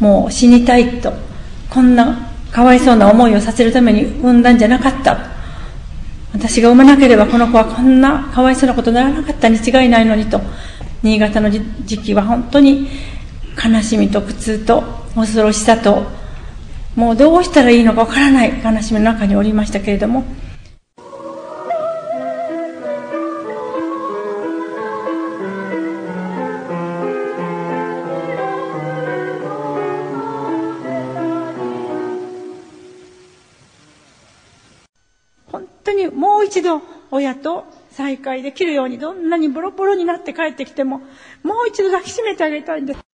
もう死にたいと、こんなかわいそうな思いをさせるために産んだんじゃなかった。私が産まなければこの子はこんなかわいそうなことにならなかったに違いないのにと、新潟の時期は本当に悲しみと苦痛と恐ろしさと、もうどうしたらいいのかわからない悲しみの中におりましたけれども、当にもう一度親と再会できるようにどんなにボロボロになって帰ってきてももう一度抱きしめてあげたいんです。